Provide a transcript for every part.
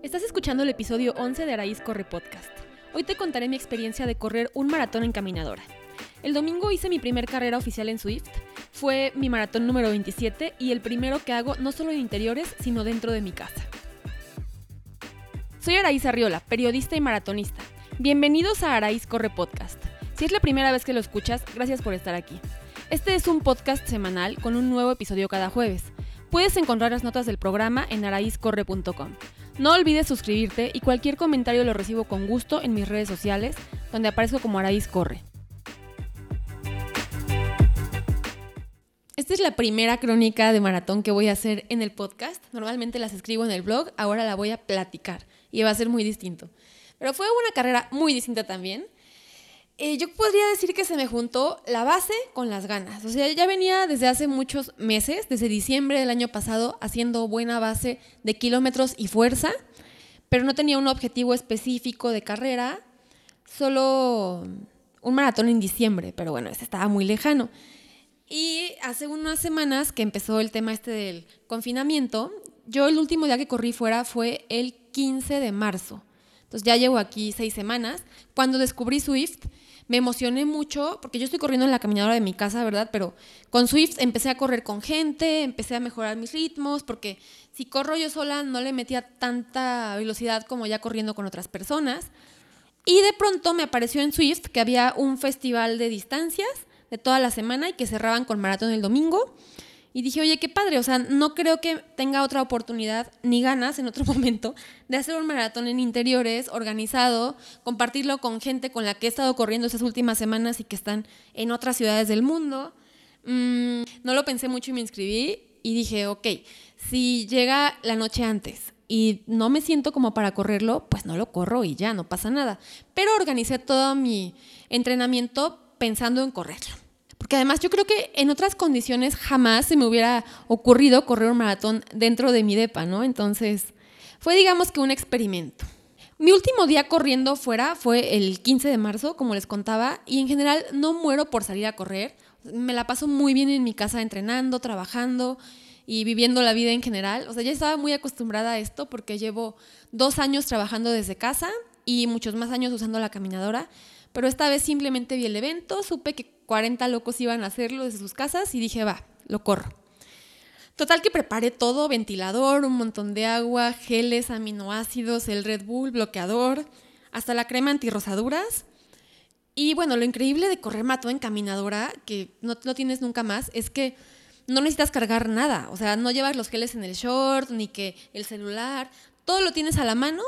Estás escuchando el episodio 11 de Araíz Corre Podcast. Hoy te contaré mi experiencia de correr un maratón en caminadora. El domingo hice mi primer carrera oficial en Swift. Fue mi maratón número 27 y el primero que hago no solo en interiores, sino dentro de mi casa. Soy Araíz Arriola, periodista y maratonista. Bienvenidos a Araíz Corre Podcast. Si es la primera vez que lo escuchas, gracias por estar aquí. Este es un podcast semanal con un nuevo episodio cada jueves. Puedes encontrar las notas del programa en araizcorre.com. No olvides suscribirte y cualquier comentario lo recibo con gusto en mis redes sociales, donde aparezco como Araíz Corre. Esta es la primera crónica de maratón que voy a hacer en el podcast. Normalmente las escribo en el blog, ahora la voy a platicar y va a ser muy distinto. Pero fue una carrera muy distinta también. Eh, yo podría decir que se me juntó la base con las ganas. O sea, ya venía desde hace muchos meses, desde diciembre del año pasado, haciendo buena base de kilómetros y fuerza, pero no tenía un objetivo específico de carrera, solo un maratón en diciembre, pero bueno, ese estaba muy lejano. Y hace unas semanas que empezó el tema este del confinamiento, yo el último día que corrí fuera fue el 15 de marzo. Entonces ya llevo aquí seis semanas. Cuando descubrí Swift, me emocioné mucho porque yo estoy corriendo en la caminadora de mi casa, ¿verdad? Pero con Swift empecé a correr con gente, empecé a mejorar mis ritmos, porque si corro yo sola no le metía tanta velocidad como ya corriendo con otras personas. Y de pronto me apareció en Swift que había un festival de distancias de toda la semana y que cerraban con maratón el domingo. Y dije, oye, qué padre, o sea, no creo que tenga otra oportunidad ni ganas en otro momento de hacer un maratón en interiores organizado, compartirlo con gente con la que he estado corriendo esas últimas semanas y que están en otras ciudades del mundo. Mm, no lo pensé mucho y me inscribí y dije, ok, si llega la noche antes y no me siento como para correrlo, pues no lo corro y ya, no pasa nada. Pero organicé todo mi entrenamiento pensando en correrlo. Porque además yo creo que en otras condiciones jamás se me hubiera ocurrido correr un maratón dentro de mi DEPA, ¿no? Entonces fue digamos que un experimento. Mi último día corriendo fuera fue el 15 de marzo, como les contaba, y en general no muero por salir a correr. Me la paso muy bien en mi casa entrenando, trabajando y viviendo la vida en general. O sea, ya estaba muy acostumbrada a esto porque llevo dos años trabajando desde casa y muchos más años usando la caminadora. Pero esta vez simplemente vi el evento, supe que 40 locos iban a hacerlo desde sus casas y dije, va, lo corro. Total que preparé todo, ventilador, un montón de agua, geles, aminoácidos, el Red Bull, bloqueador, hasta la crema antirrosaduras. Y bueno, lo increíble de correr mato en caminadora, que no lo tienes nunca más, es que no necesitas cargar nada. O sea, no llevas los geles en el short, ni que el celular. Todo lo tienes a la mano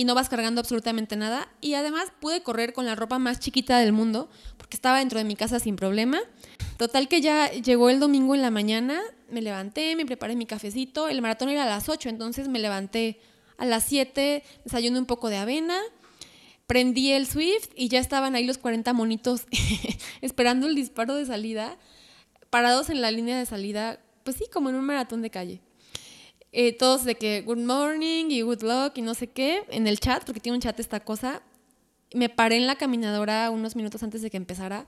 y no vas cargando absolutamente nada. Y además pude correr con la ropa más chiquita del mundo, porque estaba dentro de mi casa sin problema. Total que ya llegó el domingo en la mañana, me levanté, me preparé mi cafecito, el maratón era a las 8, entonces me levanté a las 7, desayuné un poco de avena, prendí el Swift y ya estaban ahí los 40 monitos esperando el disparo de salida, parados en la línea de salida, pues sí, como en un maratón de calle. Eh, todos de que good morning y good luck y no sé qué en el chat, porque tiene un chat esta cosa. Me paré en la caminadora unos minutos antes de que empezara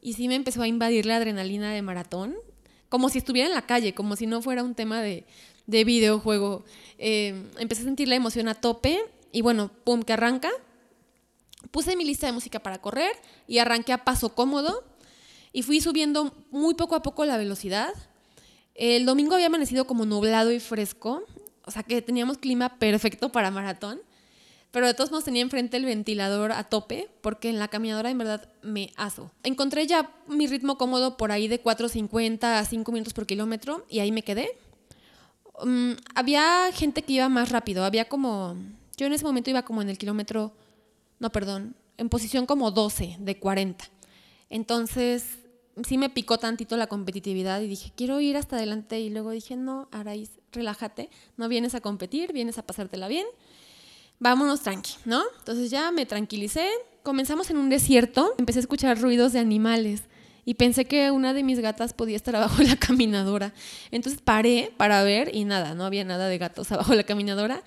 y sí me empezó a invadir la adrenalina de maratón, como si estuviera en la calle, como si no fuera un tema de, de videojuego. Eh, empecé a sentir la emoción a tope y bueno, pum, que arranca. Puse mi lista de música para correr y arranqué a paso cómodo y fui subiendo muy poco a poco la velocidad el domingo había amanecido como nublado y fresco, o sea que teníamos clima perfecto para maratón, pero de todos modos tenía enfrente el ventilador a tope porque en la caminadora en verdad me aso. Encontré ya mi ritmo cómodo por ahí de 4.50 a 5 minutos por kilómetro y ahí me quedé. Mm, había gente que iba más rápido, había como, yo en ese momento iba como en el kilómetro, no, perdón, en posición como 12 de 40. Entonces sí me picó tantito la competitividad y dije, quiero ir hasta adelante. Y luego dije, no, Araís, relájate, no vienes a competir, vienes a pasártela bien. Vámonos tranqui, ¿no? Entonces ya me tranquilicé. Comenzamos en un desierto, empecé a escuchar ruidos de animales y pensé que una de mis gatas podía estar abajo de la caminadora. Entonces paré para ver y nada, no había nada de gatos abajo de la caminadora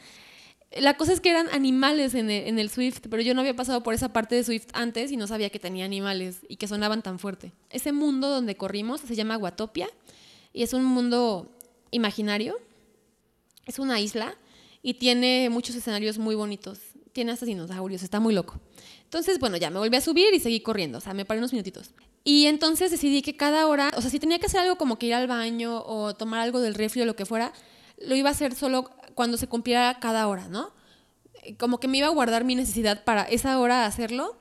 la cosa es que eran animales en el, Swift, pero yo no había pasado por esa parte de Swift antes y no sabía que tenía animales y que sonaban tan fuerte. Ese mundo donde corrimos se llama Guatopia y es un mundo imaginario, es una isla y tiene muchos escenarios muy bonitos. Tiene hasta dinosaurios, está muy loco. Entonces, bueno, ya me volví a subir y seguí corriendo, o sea, me paré unos minutitos. Y entonces decidí que cada hora, o sea, si tenía que hacer algo como que ir al baño o tomar algo del refri o lo que fuera, lo iba a hacer solo cuando se cumpliera cada hora, ¿no? Como que me iba a guardar mi necesidad para esa hora hacerlo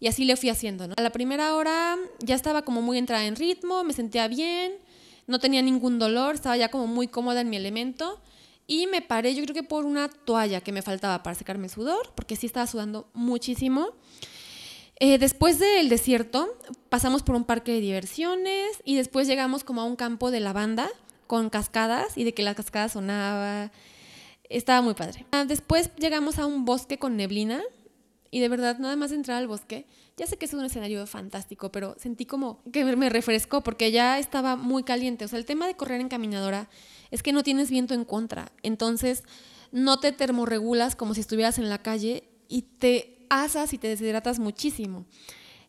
y así le fui haciendo, ¿no? A la primera hora ya estaba como muy entrada en ritmo, me sentía bien, no tenía ningún dolor, estaba ya como muy cómoda en mi elemento y me paré yo creo que por una toalla que me faltaba para secarme el sudor, porque sí estaba sudando muchísimo. Eh, después del desierto pasamos por un parque de diversiones y después llegamos como a un campo de lavanda con cascadas y de que la cascada sonaba. Estaba muy padre. Ah, después llegamos a un bosque con neblina y de verdad nada más entrar al bosque. Ya sé que es un escenario fantástico, pero sentí como que me refrescó porque ya estaba muy caliente. O sea, el tema de correr en caminadora es que no tienes viento en contra. Entonces no te termorregulas como si estuvieras en la calle y te asas y te deshidratas muchísimo.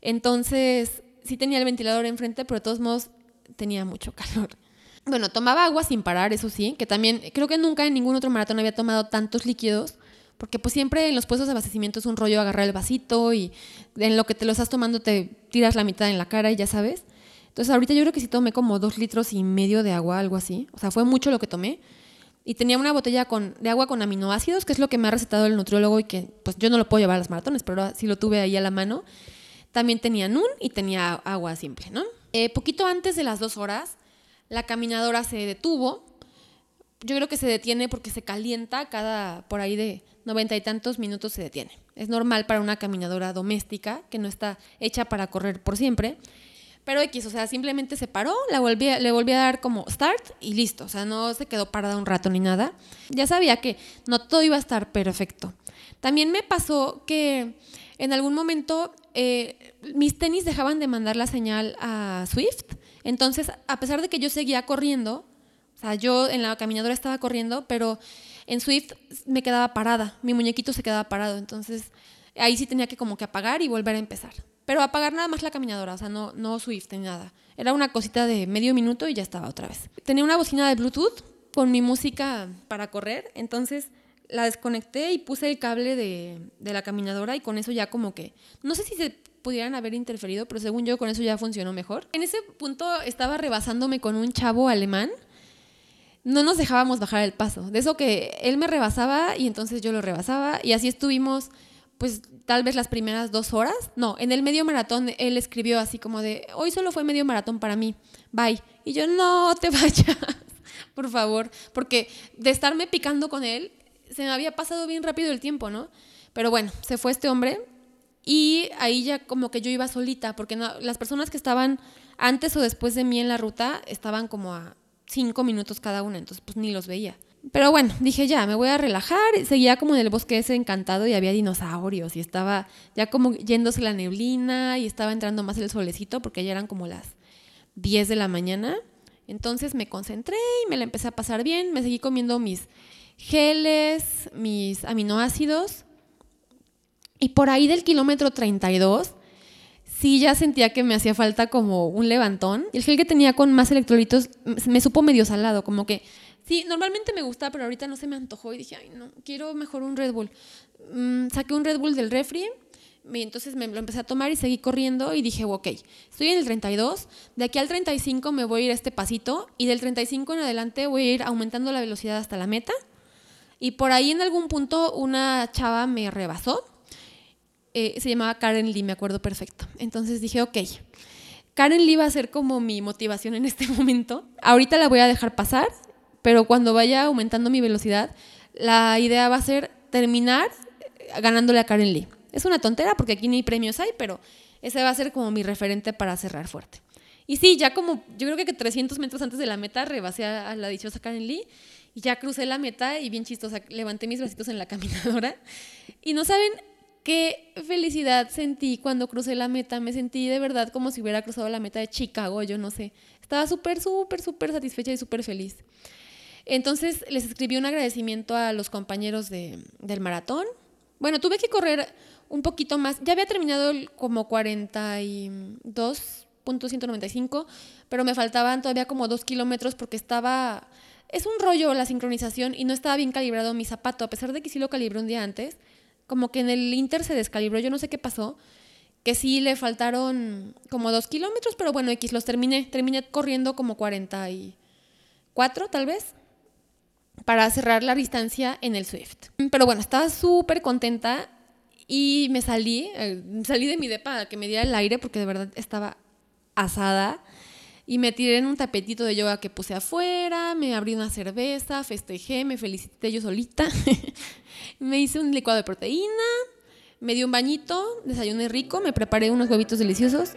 Entonces, sí tenía el ventilador enfrente, pero de todos modos tenía mucho calor. Bueno, tomaba agua sin parar, eso sí, que también creo que nunca en ningún otro maratón había tomado tantos líquidos, porque pues siempre en los puestos de abastecimiento es un rollo agarrar el vasito y en lo que te lo estás tomando te tiras la mitad en la cara y ya sabes. Entonces ahorita yo creo que sí tomé como dos litros y medio de agua, algo así. O sea, fue mucho lo que tomé y tenía una botella con, de agua con aminoácidos, que es lo que me ha recetado el nutriólogo y que pues yo no lo puedo llevar a las maratones, pero sí lo tuve ahí a la mano. También tenía NUN y tenía agua simple, ¿no? Eh, poquito antes de las dos horas, la caminadora se detuvo. Yo creo que se detiene porque se calienta cada, por ahí de noventa y tantos minutos se detiene. Es normal para una caminadora doméstica que no está hecha para correr por siempre. Pero X, o sea, simplemente se paró, la volví, le volví a dar como start y listo. O sea, no se quedó parada un rato ni nada. Ya sabía que no todo iba a estar perfecto. También me pasó que en algún momento eh, mis tenis dejaban de mandar la señal a Swift. Entonces, a pesar de que yo seguía corriendo, o sea, yo en la caminadora estaba corriendo, pero en Swift me quedaba parada, mi muñequito se quedaba parado. Entonces, ahí sí tenía que como que apagar y volver a empezar. Pero apagar nada más la caminadora, o sea, no, no Swift ni nada. Era una cosita de medio minuto y ya estaba otra vez. Tenía una bocina de Bluetooth con mi música para correr, entonces la desconecté y puse el cable de, de la caminadora y con eso ya como que, no sé si se pudieran haber interferido, pero según yo con eso ya funcionó mejor. En ese punto estaba rebasándome con un chavo alemán. No nos dejábamos bajar el paso. De eso que él me rebasaba y entonces yo lo rebasaba y así estuvimos pues tal vez las primeras dos horas. No, en el medio maratón él escribió así como de, hoy solo fue medio maratón para mí, bye. Y yo, no te vayas, por favor, porque de estarme picando con él, se me había pasado bien rápido el tiempo, ¿no? Pero bueno, se fue este hombre y ahí ya como que yo iba solita, porque las personas que estaban antes o después de mí en la ruta estaban como a cinco minutos cada una, entonces pues ni los veía. Pero bueno, dije ya, me voy a relajar. Seguía como en el bosque ese encantado y había dinosaurios y estaba ya como yéndose la neblina y estaba entrando más el solecito porque ya eran como las 10 de la mañana. Entonces me concentré y me la empecé a pasar bien. Me seguí comiendo mis geles, mis aminoácidos. Y por ahí del kilómetro 32, sí ya sentía que me hacía falta como un levantón. El gel que tenía con más electrolitos me supo medio salado, como que Sí, normalmente me gusta, pero ahorita no se me antojó y dije, ay, no, quiero mejor un Red Bull. Mm, saqué un Red Bull del refri, y entonces me lo empecé a tomar y seguí corriendo y dije, ok, estoy en el 32, de aquí al 35 me voy a ir a este pasito y del 35 en adelante voy a ir aumentando la velocidad hasta la meta. Y por ahí en algún punto una chava me rebasó, eh, se llamaba Karen Lee, me acuerdo perfecto. Entonces dije, ok, Karen Lee va a ser como mi motivación en este momento. Ahorita la voy a dejar pasar, pero cuando vaya aumentando mi velocidad, la idea va a ser terminar ganándole a Karen Lee. Es una tontera porque aquí ni premios hay, pero ese va a ser como mi referente para cerrar fuerte. Y sí, ya como yo creo que 300 metros antes de la meta rebasé a la dichosa Karen Lee y ya crucé la meta y bien chistosa, levanté mis bracitos en la caminadora y no saben qué felicidad sentí cuando crucé la meta. Me sentí de verdad como si hubiera cruzado la meta de Chicago, yo no sé. Estaba súper, súper, súper satisfecha y súper feliz. Entonces les escribí un agradecimiento a los compañeros de, del maratón. Bueno, tuve que correr un poquito más. Ya había terminado como 42.195, pero me faltaban todavía como dos kilómetros porque estaba es un rollo la sincronización y no estaba bien calibrado mi zapato, a pesar de que sí lo calibré un día antes, como que en el Inter se descalibró, yo no sé qué pasó, que sí le faltaron como dos kilómetros, pero bueno, X, los terminé, terminé corriendo como 44 tal vez, para cerrar la distancia en el Swift. Pero bueno, estaba súper contenta y me salí, eh, salí de mi depa que me diera el aire porque de verdad estaba asada. Y me tiré en un tapetito de yoga que puse afuera, me abrí una cerveza, festejé, me felicité yo solita. me hice un licuado de proteína, me di un bañito, desayuné rico, me preparé unos huevitos deliciosos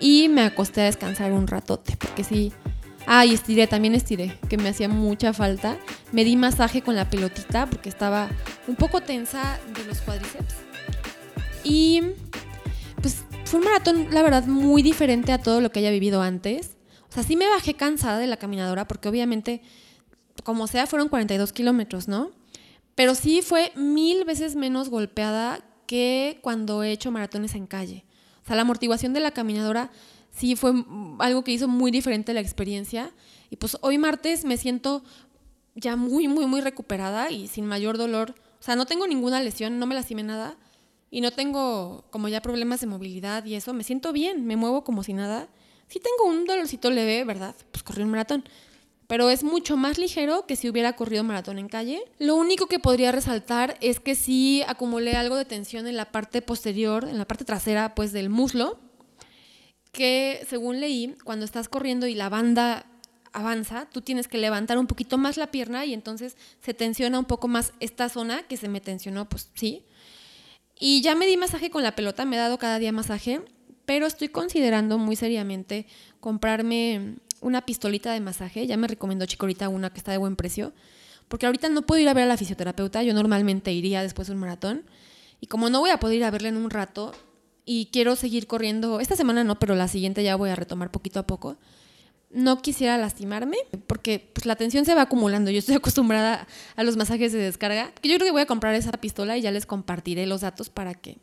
y me acosté a descansar un ratote, porque sí. Ah, y estiré, también estiré, que me hacía mucha falta. Me di masaje con la pelotita porque estaba un poco tensa de los cuádriceps. Y pues fue un maratón, la verdad, muy diferente a todo lo que haya vivido antes. O sea, sí me bajé cansada de la caminadora porque obviamente, como sea, fueron 42 kilómetros, ¿no? Pero sí fue mil veces menos golpeada que cuando he hecho maratones en calle. O sea, la amortiguación de la caminadora sí fue algo que hizo muy diferente la experiencia. Y pues hoy martes me siento ya muy, muy, muy recuperada y sin mayor dolor. O sea, no tengo ninguna lesión, no me lastimé nada y no tengo como ya problemas de movilidad y eso. Me siento bien, me muevo como si nada sí tengo un dolorcito leve, ¿verdad? Pues corrí un maratón. Pero es mucho más ligero que si hubiera corrido maratón en calle. Lo único que podría resaltar es que sí acumulé algo de tensión en la parte posterior, en la parte trasera, pues del muslo, que según leí, cuando estás corriendo y la banda avanza, tú tienes que levantar un poquito más la pierna y entonces se tensiona un poco más esta zona que se me tensionó, pues sí. Y ya me di masaje con la pelota, me he dado cada día masaje pero estoy considerando muy seriamente comprarme una pistolita de masaje. Ya me recomendó Chicorita una que está de buen precio. Porque ahorita no puedo ir a ver a la fisioterapeuta. Yo normalmente iría después de un maratón. Y como no voy a poder ir a verla en un rato y quiero seguir corriendo, esta semana no, pero la siguiente ya voy a retomar poquito a poco. No quisiera lastimarme porque pues, la tensión se va acumulando. Yo estoy acostumbrada a los masajes de descarga. Yo creo que voy a comprar esa pistola y ya les compartiré los datos para que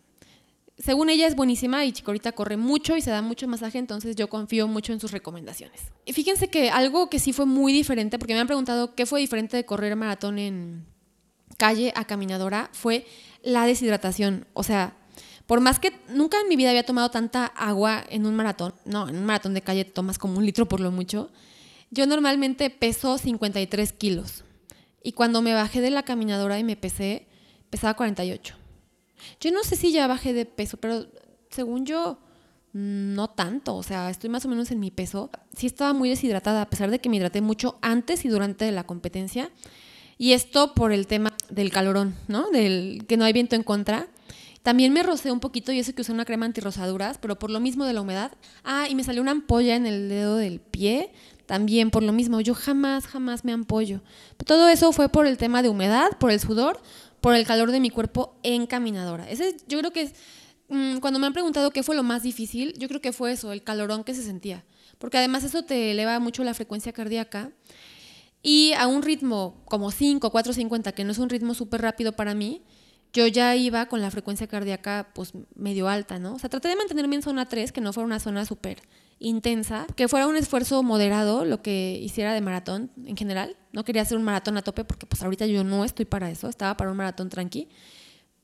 según ella es buenísima y Chicorita corre mucho y se da mucho masaje, entonces yo confío mucho en sus recomendaciones. Y fíjense que algo que sí fue muy diferente, porque me han preguntado qué fue diferente de correr maratón en calle a caminadora, fue la deshidratación. O sea, por más que nunca en mi vida había tomado tanta agua en un maratón, no, en un maratón de calle tomas como un litro por lo mucho, yo normalmente peso 53 kilos. Y cuando me bajé de la caminadora y me pesé, pesaba 48. Yo no sé si ya bajé de peso, pero según yo, no tanto. O sea, estoy más o menos en mi peso. Sí estaba muy deshidratada, a pesar de que me hidraté mucho antes y durante la competencia. Y esto por el tema del calorón, ¿no? Del que no hay viento en contra. También me rocé un poquito y eso que usé una crema antirrosaduras, pero por lo mismo de la humedad. Ah, y me salió una ampolla en el dedo del pie, también por lo mismo. Yo jamás, jamás me ampollo. todo eso fue por el tema de humedad, por el sudor, por el calor de mi cuerpo en caminadora. Ese yo creo que mm, cuando me han preguntado qué fue lo más difícil, yo creo que fue eso, el calorón que se sentía. Porque además eso te eleva mucho la frecuencia cardíaca. Y a un ritmo como 5, 4, 50, que no es un ritmo súper rápido para mí, yo ya iba con la frecuencia cardíaca pues medio alta, ¿no? O sea, traté de mantenerme en zona 3, que no fuera una zona súper intensa, que fuera un esfuerzo moderado lo que hiciera de maratón en general. No quería hacer un maratón a tope porque pues ahorita yo no estoy para eso, estaba para un maratón tranqui.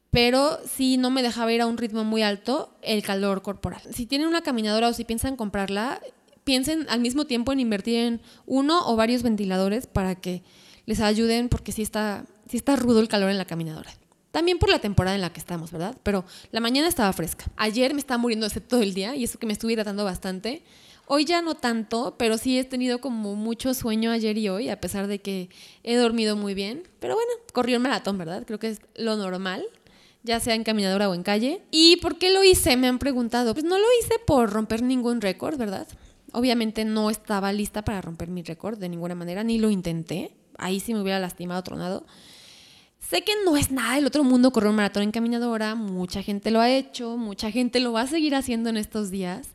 Pero si no me dejaba ir a un ritmo muy alto el calor corporal. Si tienen una caminadora o si piensan comprarla, piensen al mismo tiempo en invertir en uno o varios ventiladores para que les ayuden porque sí está, sí está rudo el calor en la caminadora. También por la temporada en la que estamos, ¿verdad? Pero la mañana estaba fresca. Ayer me estaba muriendo ese todo el día y eso que me estuve hidratando bastante. Hoy ya no tanto, pero sí he tenido como mucho sueño ayer y hoy, a pesar de que he dormido muy bien. Pero bueno, corrió el maratón, ¿verdad? Creo que es lo normal, ya sea en caminadora o en calle. ¿Y por qué lo hice? Me han preguntado. Pues no lo hice por romper ningún récord, ¿verdad? Obviamente no estaba lista para romper mi récord de ninguna manera, ni lo intenté. Ahí sí me hubiera lastimado, tronado. Sé que no es nada del otro mundo correr un maratón en caminadora, mucha gente lo ha hecho, mucha gente lo va a seguir haciendo en estos días.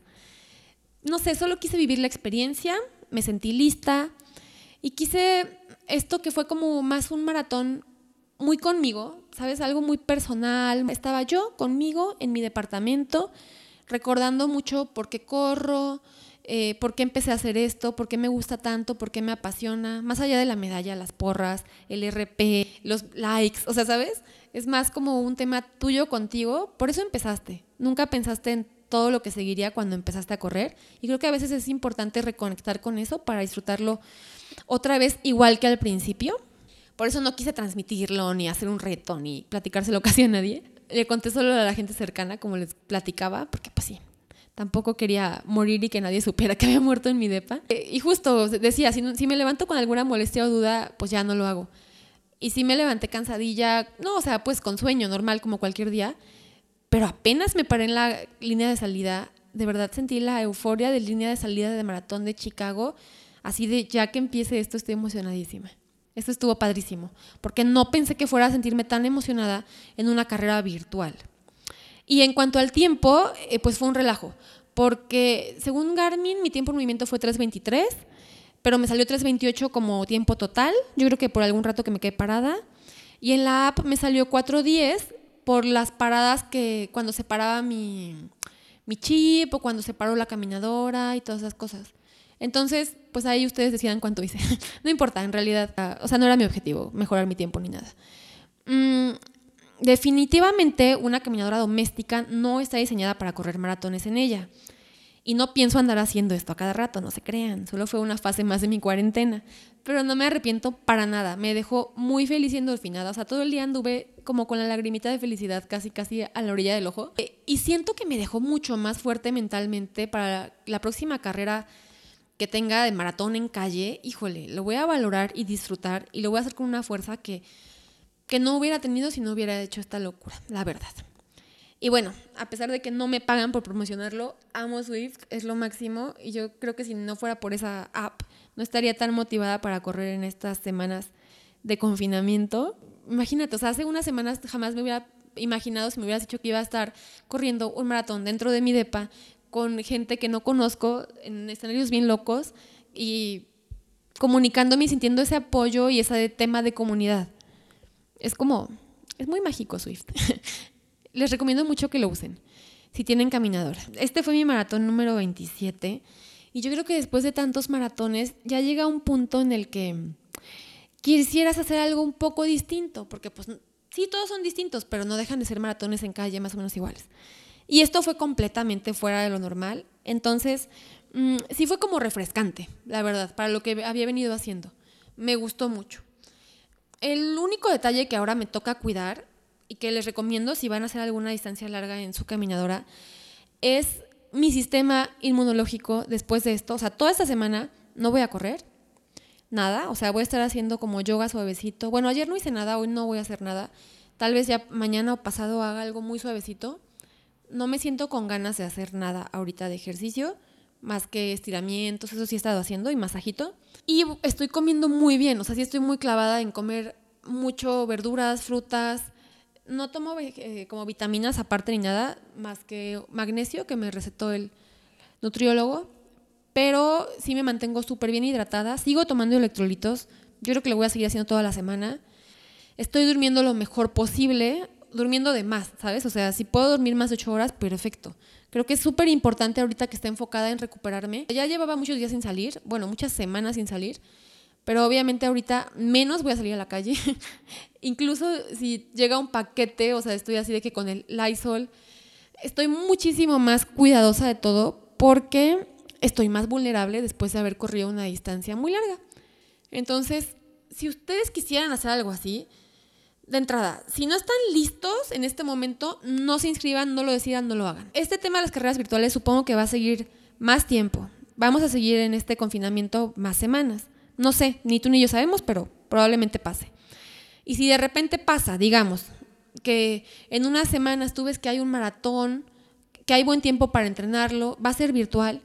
No sé, solo quise vivir la experiencia, me sentí lista y quise esto que fue como más un maratón muy conmigo, ¿sabes? Algo muy personal. Estaba yo conmigo en mi departamento, recordando mucho por qué corro, eh, por qué empecé a hacer esto, por qué me gusta tanto, por qué me apasiona, más allá de la medalla, las porras, el RP, los likes, o sea, ¿sabes? Es más como un tema tuyo contigo, por eso empezaste. Nunca pensaste en todo lo que seguiría cuando empezaste a correr y creo que a veces es importante reconectar con eso para disfrutarlo otra vez igual que al principio. Por eso no quise transmitirlo, ni hacer un reto, ni platicárselo casi a nadie. Le conté solo a la gente cercana, como les platicaba, porque pues sí, tampoco quería morir y que nadie supiera que había muerto en mi depa. Eh, y justo decía, si, me levanto con alguna molestia o duda, pues ya no lo hago. Y si me levanté cansadilla, no, o sea, pues con sueño, normal, como cualquier día, pero apenas me paré en la línea de salida, de verdad sentí la euforia de línea de salida de maratón de Chicago, así de ya que empiece esto estoy emocionadísima. Esto estuvo padrísimo, porque no pensé que fuera a sentirme tan emocionada en una carrera virtual. Y en cuanto al tiempo, eh, pues fue un relajo, porque según Garmin mi tiempo en movimiento fue 3.23, pero me salió 3.28 como tiempo total, yo creo que por algún rato que me quedé parada, y en la app me salió 4.10 por las paradas que cuando se paraba mi, mi chip o cuando se paró la caminadora y todas esas cosas. Entonces, pues ahí ustedes decían cuánto hice. no importa, en realidad, ah, o sea, no era mi objetivo mejorar mi tiempo ni nada. Mm, definitivamente una caminadora doméstica no está diseñada para correr maratones en ella. Y no pienso andar haciendo esto a cada rato, no se crean. Solo fue una fase más de mi cuarentena. Pero no me arrepiento para nada. Me dejó muy feliz y endorfinada. O sea, todo el día anduve como con la lagrimita de felicidad casi casi a la orilla del ojo. Y siento que me dejó mucho más fuerte mentalmente para la próxima carrera que tenga de maratón en calle. Híjole, lo voy a valorar y disfrutar. Y lo voy a hacer con una fuerza que que no hubiera tenido si no hubiera hecho esta locura, la verdad. Y bueno, a pesar de que no me pagan por promocionarlo, amo Swift, es lo máximo y yo creo que si no fuera por esa app, no estaría tan motivada para correr en estas semanas de confinamiento. Imagínate, hace unas semanas jamás me hubiera imaginado si me hubieras dicho que iba a estar corriendo un maratón dentro de mi depa con gente que no conozco en escenarios bien locos y comunicándome y sintiendo ese apoyo y ese tema de comunidad es como, es muy mágico Swift. Les recomiendo mucho que lo usen si tienen caminadora. Este fue mi maratón número 27 y yo creo que después de tantos maratones ya llega un punto en el que quisieras hacer algo un poco distinto, porque pues sí, todos son distintos, pero no dejan de ser maratones en calle más o menos iguales. Y esto fue completamente fuera de lo normal, entonces mm, sí fue como refrescante, la verdad, para lo que había venido haciendo. Me gustó mucho. El único detalle que ahora me toca cuidar y que les recomiendo si van a hacer alguna distancia larga en su caminadora es mi sistema inmunológico después de esto. O sea, toda esta semana no voy a correr, nada. O sea, voy a estar haciendo como yoga suavecito. Bueno, ayer no hice nada, hoy no voy a hacer nada. Tal vez ya mañana o pasado haga algo muy suavecito. No me siento con ganas de hacer nada ahorita de ejercicio más que estiramientos, eso sí he estado haciendo y masajito. Y estoy comiendo muy bien, o sea, sí estoy muy clavada en comer mucho verduras, frutas. No tomo eh, como vitaminas aparte ni nada, más que magnesio que me recetó el nutriólogo, pero sí me mantengo súper bien hidratada. Sigo tomando electrolitos, yo creo que lo voy a seguir haciendo toda la semana. Estoy durmiendo lo mejor posible, durmiendo de más, ¿sabes? O sea, si puedo dormir más de ocho horas, perfecto. Creo que es súper importante ahorita que esté enfocada en recuperarme. Ya llevaba muchos días sin salir, bueno, muchas semanas sin salir, pero obviamente ahorita menos voy a salir a la calle. Incluso si llega un paquete, o sea, estoy así de que con el Lysol, estoy muchísimo más cuidadosa de todo porque estoy más vulnerable después de haber corrido una distancia muy larga. Entonces, si ustedes quisieran hacer algo así, de entrada, si no están listos en este momento, no se inscriban, no lo decidan, no lo hagan. Este tema de las carreras virtuales supongo que va a seguir más tiempo. Vamos a seguir en este confinamiento más semanas. No sé, ni tú ni yo sabemos, pero probablemente pase. Y si de repente pasa, digamos, que en unas semanas tú ves que hay un maratón, que hay buen tiempo para entrenarlo, va a ser virtual,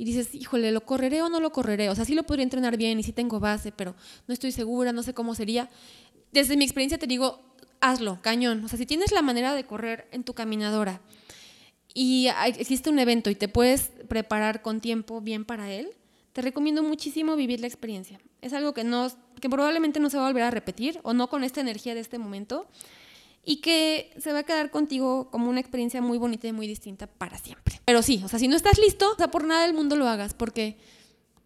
y dices, híjole, ¿lo correré o no lo correré? O sea, sí lo podría entrenar bien y sí tengo base, pero no estoy segura, no sé cómo sería desde mi experiencia te digo, hazlo, cañón. O sea, si tienes la manera de correr en tu caminadora y existe un evento y te puedes preparar con tiempo bien para él, te recomiendo muchísimo vivir la experiencia. Es algo que, no, que probablemente no se va a volver a repetir o no con esta energía de este momento. y que se va a quedar contigo como una experiencia muy bonita y muy distinta para siempre. Pero sí, o sea, si no estás listo, o sea, por nada del mundo lo hagas, porque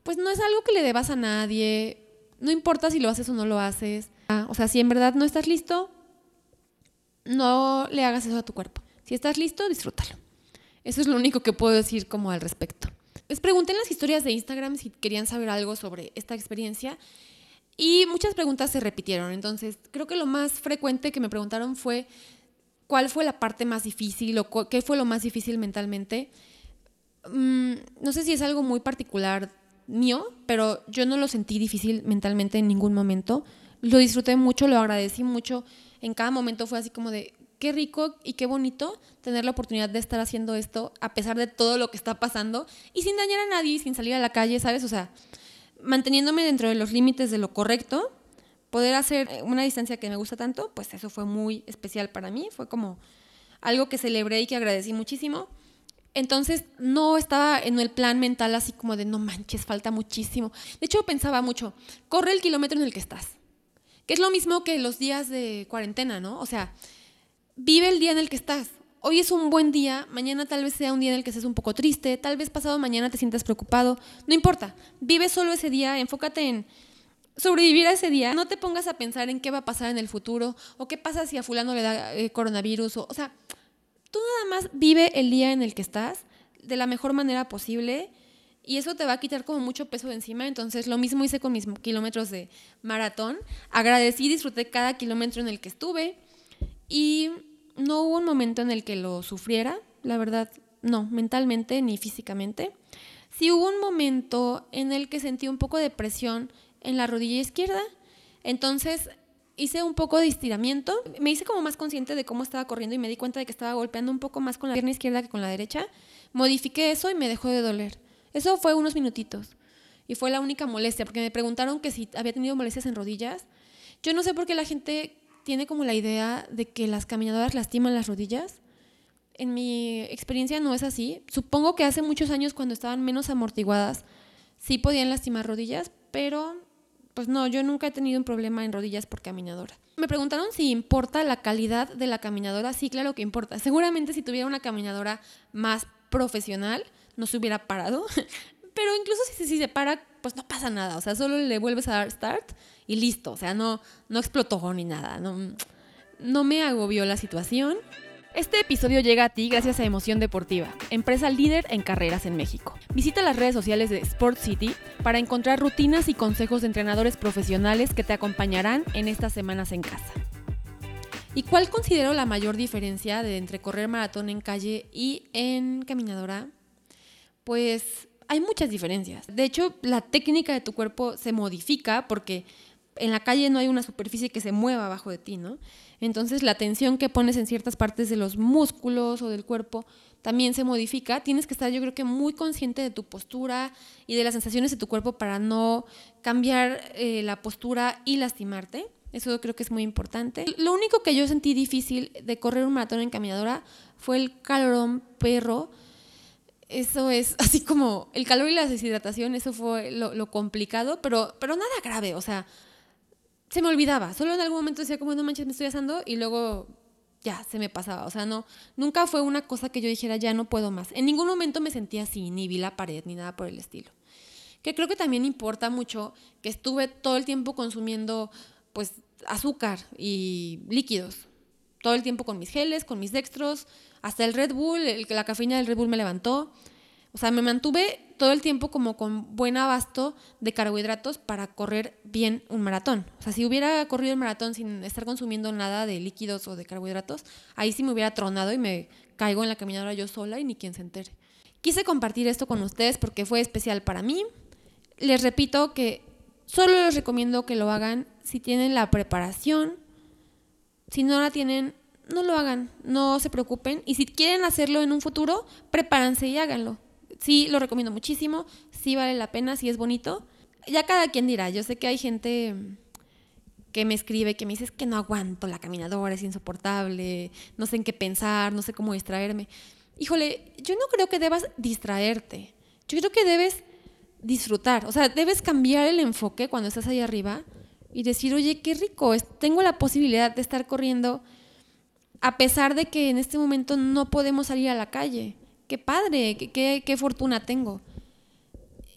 pues no es algo que le debas a nadie, no importa si lo haces o no lo haces. Ah, o sea, si en verdad no estás listo, no le hagas eso a tu cuerpo. Si estás listo, disfrútalo. Eso es lo único que puedo decir como al respecto. Les pregunté en las historias de Instagram si querían saber algo sobre esta experiencia y muchas preguntas se repitieron. Entonces, creo que lo más frecuente que me preguntaron fue cuál fue la parte más difícil o qué fue lo más difícil mentalmente. Mm, no sé si es algo muy particular mío, pero yo no lo sentí difícil mentalmente en ningún momento. Lo disfruté mucho, lo agradecí mucho. En cada momento fue así como de, qué rico y qué bonito tener la oportunidad de estar haciendo esto a pesar de todo lo que está pasando y sin dañar a nadie, sin salir a la calle, ¿sabes? O sea, manteniéndome dentro de los límites de lo correcto, poder hacer una distancia que me gusta tanto, pues eso fue muy especial para mí, fue como algo que celebré y que agradecí muchísimo. Entonces no estaba en el plan mental así como de no manches, falta muchísimo. De hecho pensaba mucho, corre el kilómetro en el que estás, que es lo mismo que los días de cuarentena, ¿no? O sea, vive el día en el que estás. Hoy es un buen día, mañana tal vez sea un día en el que estés un poco triste, tal vez pasado mañana te sientas preocupado. No importa, vive solo ese día, enfócate en sobrevivir a ese día. No te pongas a pensar en qué va a pasar en el futuro o qué pasa si a fulano le da eh, coronavirus. O, o sea, Tú nada más vive el día en el que estás de la mejor manera posible y eso te va a quitar como mucho peso de encima. Entonces, lo mismo hice con mis kilómetros de maratón. Agradecí, disfruté cada kilómetro en el que estuve y no hubo un momento en el que lo sufriera, la verdad, no, mentalmente ni físicamente. Sí hubo un momento en el que sentí un poco de presión en la rodilla izquierda. Entonces, hice un poco de estiramiento, me hice como más consciente de cómo estaba corriendo y me di cuenta de que estaba golpeando un poco más con la pierna izquierda que con la derecha. Modifiqué eso y me dejó de doler. Eso fue unos minutitos. Y fue la única molestia, porque me preguntaron que si había tenido molestias en rodillas. Yo no sé por qué la gente tiene como la idea de que las caminadoras lastiman las rodillas. En mi experiencia no es así. Supongo que hace muchos años cuando estaban menos amortiguadas sí podían lastimar rodillas, pero pues no, yo nunca he tenido un problema en rodillas por caminadora. Me preguntaron si importa la calidad de la caminadora. Sí, claro que importa. Seguramente si tuviera una caminadora más profesional, no se hubiera parado. Pero incluso si, si se para, pues no pasa nada. O sea, solo le vuelves a dar start y listo. O sea, no, no explotó ni nada. No, no me agobió la situación. Este episodio llega a ti gracias a Emoción Deportiva, empresa líder en carreras en México. Visita las redes sociales de Sport City para encontrar rutinas y consejos de entrenadores profesionales que te acompañarán en estas semanas en casa. ¿Y cuál considero la mayor diferencia de entre correr maratón en calle y en caminadora? Pues hay muchas diferencias. De hecho, la técnica de tu cuerpo se modifica porque en la calle no hay una superficie que se mueva abajo de ti, ¿no? Entonces la tensión que pones en ciertas partes de los músculos o del cuerpo también se modifica. Tienes que estar yo creo que muy consciente de tu postura y de las sensaciones de tu cuerpo para no cambiar eh, la postura y lastimarte. Eso creo que es muy importante. Lo único que yo sentí difícil de correr un maratón en caminadora fue el calorón perro. Eso es así como el calor y la deshidratación, eso fue lo, complicado, pero, pero nada grave. O sea, se me olvidaba. Solo en algún momento decía como, no manches, me estoy asando y luego ya se me pasaba. O sea, no, nunca fue una cosa que yo dijera, ya no puedo más. En ningún momento me sentía así, ni vi la pared, ni nada por el estilo. Que creo que también importa mucho que estuve todo el tiempo consumiendo, pues, azúcar y líquidos. Todo el tiempo con mis geles, con mis dextros, hasta el Red Bull, la cafeína del Red Bull me levantó. O sea, me mantuve todo el tiempo como con buen abasto de carbohidratos para correr bien un maratón. O sea, si hubiera corrido el maratón sin estar consumiendo nada de líquidos o de carbohidratos, ahí sí me hubiera tronado y me caigo en la caminadora yo sola y ni quien se entere. Quise compartir esto con ustedes porque fue especial para mí. Les repito que solo les recomiendo que lo hagan si tienen la preparación. Si no la tienen, no lo hagan, no se preocupen. Y si quieren hacerlo en un futuro, prepárense y háganlo sí lo recomiendo muchísimo, sí vale la pena, sí es bonito. Ya cada quien dirá, yo sé que hay gente que me escribe, que me dice que no aguanto la caminadora, es insoportable, no sé en qué pensar, no sé cómo distraerme. Híjole, yo no creo que debas distraerte, yo creo que debes disfrutar, o sea, debes cambiar el enfoque cuando estás ahí arriba y decir, oye, qué rico, tengo la posibilidad de estar corriendo a pesar de que en este momento no podemos salir a la calle. Qué padre, qué, qué, fortuna tengo.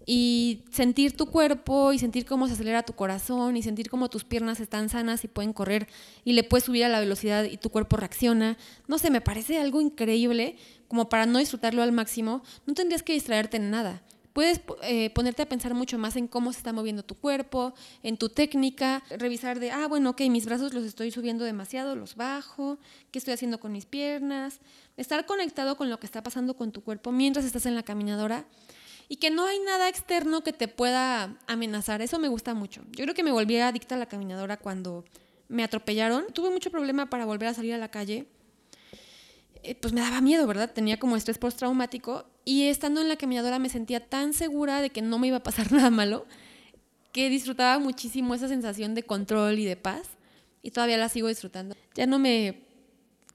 Y sentir tu cuerpo y sentir cómo se acelera tu corazón y sentir cómo tus piernas están sanas y pueden correr y le puedes subir a la velocidad y tu cuerpo reacciona. No sé, me parece algo increíble como para no disfrutarlo al máximo. No tendrías que distraerte en nada puedes eh, ponerte a pensar mucho más en cómo se está moviendo tu cuerpo, en tu técnica, revisar de, ah, bueno, ok, mis brazos los estoy subiendo demasiado, los bajo, qué estoy haciendo con mis piernas, estar conectado con lo que está pasando con tu cuerpo mientras estás en la caminadora y que no hay nada externo que te pueda amenazar, eso me gusta mucho. Yo creo que me volví adicta a la caminadora cuando me atropellaron, tuve mucho problema para volver a salir a la calle eh, pues me daba miedo, ¿verdad? Tenía como estrés postraumático y estando en la caminadora me sentía tan segura de que no me iba a pasar nada malo que disfrutaba muchísimo esa sensación de control y de paz y todavía la sigo disfrutando. Ya no me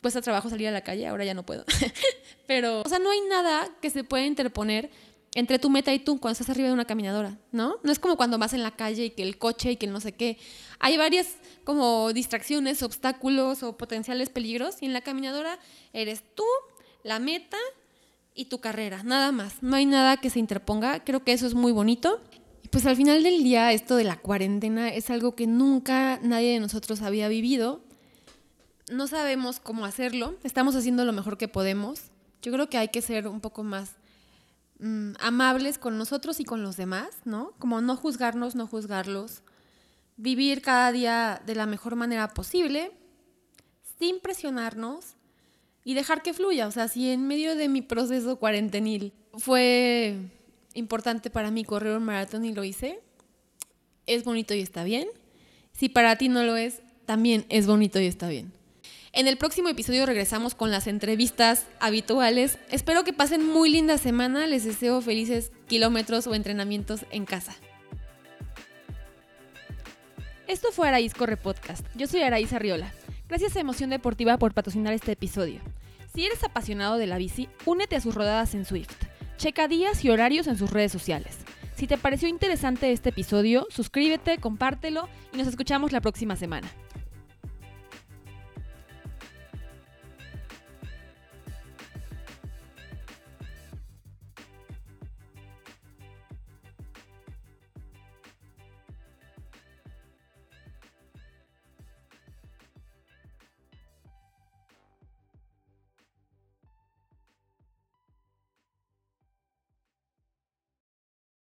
cuesta trabajo salir a la calle, ahora ya no puedo. Pero, o sea, no hay nada que se pueda interponer entre tu meta y tú cuando estás arriba de una caminadora, ¿no? No es como cuando vas en la calle y que el coche y que el no sé qué. Hay varias como distracciones, obstáculos o potenciales peligros y en la caminadora eres tú, la meta y tu carrera, nada más. No hay nada que se interponga. Creo que eso es muy bonito. Pues al final del día esto de la cuarentena es algo que nunca nadie de nosotros había vivido. No sabemos cómo hacerlo. Estamos haciendo lo mejor que podemos. Yo creo que hay que ser un poco más Mm, amables con nosotros y con los demás, ¿no? Como no juzgarnos, no juzgarlos, vivir cada día de la mejor manera posible, sin presionarnos y dejar que fluya. O sea, si en medio de mi proceso cuarentenil fue importante para mí correr un maratón y lo hice, es bonito y está bien. Si para ti no lo es, también es bonito y está bien. En el próximo episodio regresamos con las entrevistas habituales. Espero que pasen muy linda semana. Les deseo felices kilómetros o entrenamientos en casa. Esto fue Araíz Corre Podcast. Yo soy Araíz Arriola. Gracias a Emoción Deportiva por patrocinar este episodio. Si eres apasionado de la bici, únete a sus rodadas en Swift. Checa días y horarios en sus redes sociales. Si te pareció interesante este episodio, suscríbete, compártelo y nos escuchamos la próxima semana.